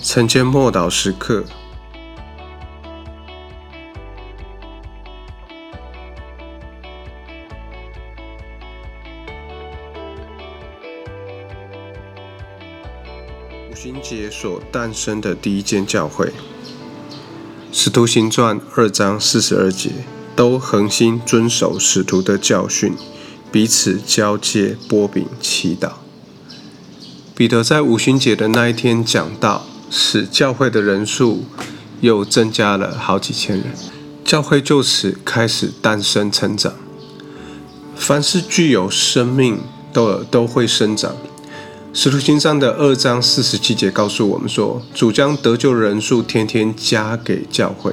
晨间默祷时刻。五旬节所诞生的第一间教会，《使徒行传》二章四十二节，都恒心遵守使徒的教训，彼此交接、波饼、祈祷。彼得在五旬节的那一天讲道，使教会的人数又增加了好几千人，教会就此开始诞生成长。凡是具有生命，都都会生长。使徒行传的二章四十七节告诉我们说，主将得救人数天天加给教会，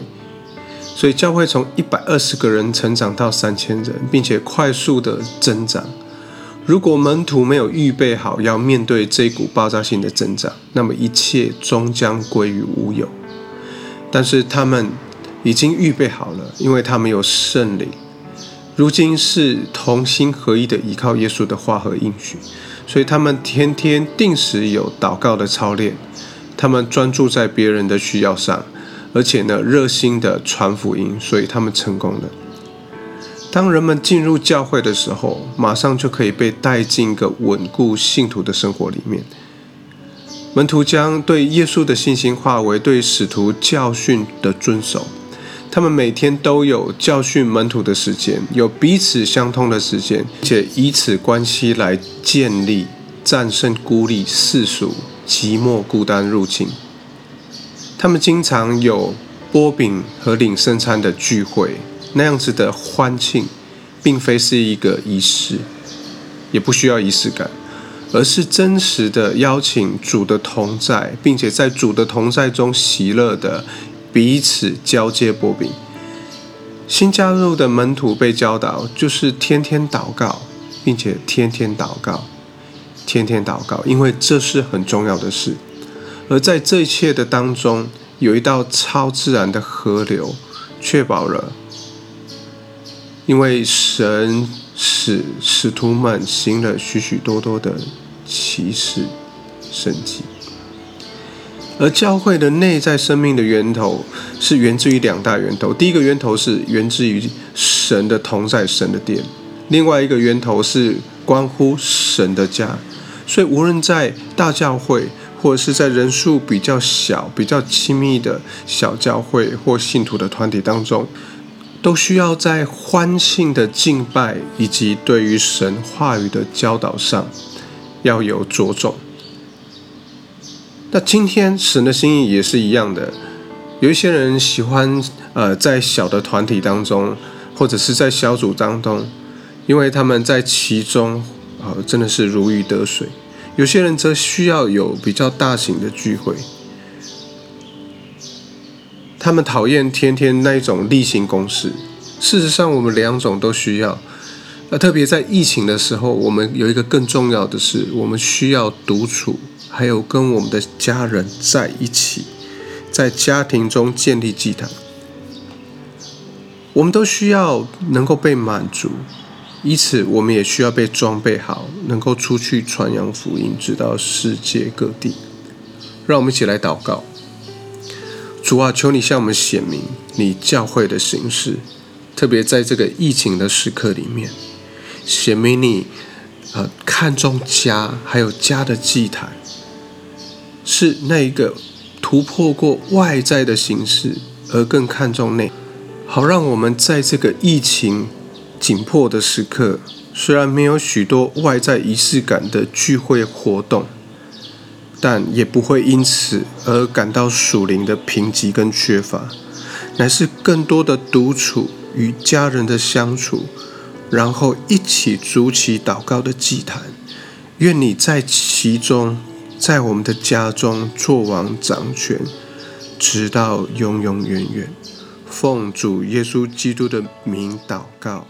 所以教会从一百二十个人成长到三千人，并且快速的增长。如果门徒没有预备好要面对这股爆炸性的增长，那么一切终将归于无有。但是他们已经预备好了，因为他们有圣灵。如今是同心合一的依靠耶稣的话和应许，所以他们天天定时有祷告的操练。他们专注在别人的需要上，而且呢热心的传福音，所以他们成功了。当人们进入教会的时候，马上就可以被带进一个稳固信徒的生活里面。门徒将对耶稣的信心化为对使徒教训的遵守。他们每天都有教训门徒的时间，有彼此相通的时间，且以此关系来建立战胜孤立、世俗、寂寞、孤单入侵。他们经常有波饼和领圣餐的聚会。那样子的欢庆，并非是一个仪式，也不需要仪式感，而是真实的邀请主的同在，并且在主的同在中喜乐的彼此交接波饼。新加入的门徒被教导，就是天天祷告，并且天天祷告，天天祷告，因为这是很重要的事。而在这一切的当中，有一道超自然的河流，确保了。因为神使使徒们行了许许多多的奇事神迹，而教会的内在生命的源头是源自于两大源头。第一个源头是源自于神的同在，神的殿；另外一个源头是关乎神的家。所以，无论在大教会，或者是在人数比较小、比较亲密的小教会或信徒的团体当中。都需要在欢庆的敬拜以及对于神话语的教导上要有着重。那今天神的心意也是一样的，有一些人喜欢呃在小的团体当中，或者是在小组当中，因为他们在其中啊真的是如鱼得水。有些人则需要有比较大型的聚会。他们讨厌天天那一种例行公事。事实上，我们两种都需要。那特别在疫情的时候，我们有一个更重要的是，我们需要独处，还有跟我们的家人在一起，在家庭中建立祭坛。我们都需要能够被满足，以此我们也需要被装备好，能够出去传扬福音，直到世界各地。让我们一起来祷告。主啊，求你向我们显明你教会的形式，特别在这个疫情的时刻里面，显明你呃看重家，还有家的祭坛，是那一个突破过外在的形式，而更看重内，好让我们在这个疫情紧迫的时刻，虽然没有许多外在仪式感的聚会活动。但也不会因此而感到属灵的贫瘠跟缺乏，乃是更多的独处与家人的相处，然后一起筑起祷告的祭坛。愿你在其中，在我们的家中做王掌权，直到永永远远。奉主耶稣基督的名祷告。